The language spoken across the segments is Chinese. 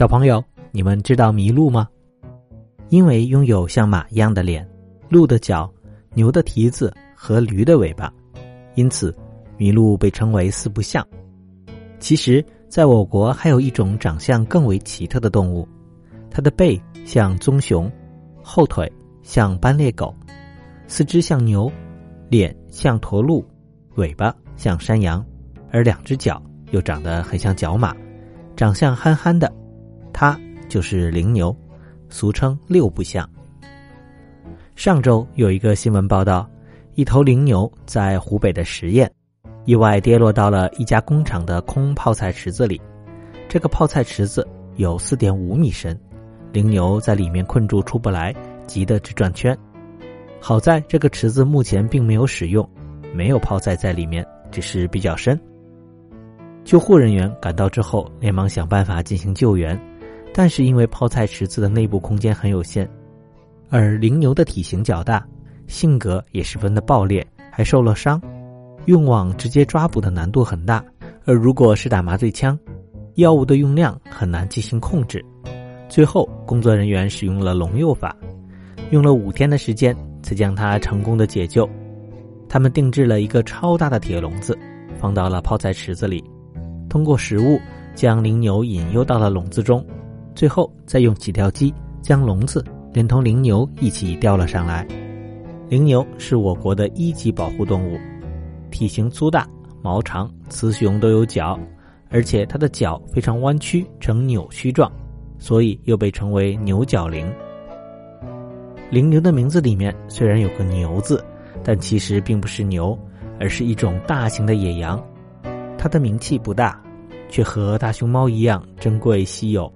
小朋友，你们知道麋鹿吗？因为拥有像马一样的脸、鹿的脚、牛的蹄子和驴的尾巴，因此麋鹿被称为四不像。其实，在我国还有一种长相更为奇特的动物，它的背像棕熊，后腿像斑鬣狗，四肢像牛，脸像驼鹿，尾巴像山羊，而两只脚又长得很像角马，长相憨憨的。它就是羚牛，俗称六不像。上周有一个新闻报道，一头羚牛在湖北的十堰，意外跌落到了一家工厂的空泡菜池子里。这个泡菜池子有四点五米深，羚牛在里面困住出不来，急得直转圈。好在这个池子目前并没有使用，没有泡菜在里面，只是比较深。救护人员赶到之后，连忙想办法进行救援。但是因为泡菜池子的内部空间很有限，而羚牛的体型较大，性格也十分的暴烈，还受了伤，用网直接抓捕的难度很大。而如果是打麻醉枪，药物的用量很难进行控制。最后，工作人员使用了笼诱法，用了五天的时间才将它成功的解救。他们定制了一个超大的铁笼子，放到了泡菜池子里，通过食物将羚牛引诱到了笼子中。最后，再用起吊机将笼子连同羚牛一起吊了上来。羚牛是我国的一级保护动物，体型粗大，毛长，雌雄都有角，而且它的角非常弯曲呈扭曲状，所以又被称为牛角羚。羚牛的名字里面虽然有个“牛”字，但其实并不是牛，而是一种大型的野羊。它的名气不大，却和大熊猫一样珍贵稀有。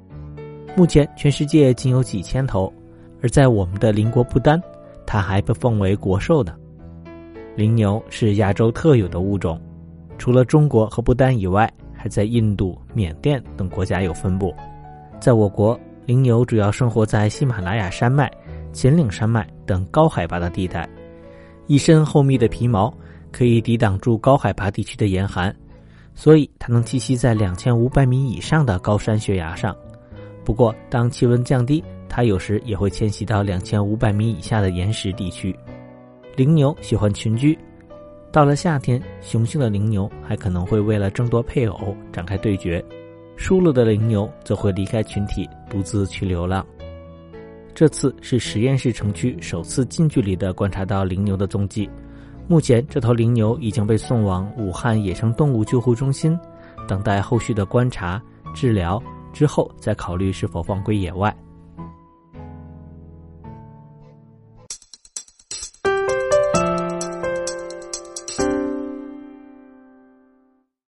目前，全世界仅有几千头，而在我们的邻国不丹，它还被奉为国兽呢。羚牛是亚洲特有的物种，除了中国和不丹以外，还在印度、缅甸等国家有分布。在我国，羚牛主要生活在喜马拉雅山脉、秦岭山脉等高海拔的地带，一身厚密的皮毛可以抵挡住高海拔地区的严寒，所以它能栖息在两千五百米以上的高山悬崖上。不过，当气温降低，它有时也会迁徙到两千五百米以下的岩石地区。羚牛喜欢群居，到了夏天，雄性的羚牛还可能会为了争夺配偶展开对决，输了的羚牛则会离开群体，独自去流浪。这次是实验室城区首次近距离的观察到羚牛的踪迹。目前，这头羚牛已经被送往武汉野生动物救护中心，等待后续的观察治疗。之后再考虑是否放归野外。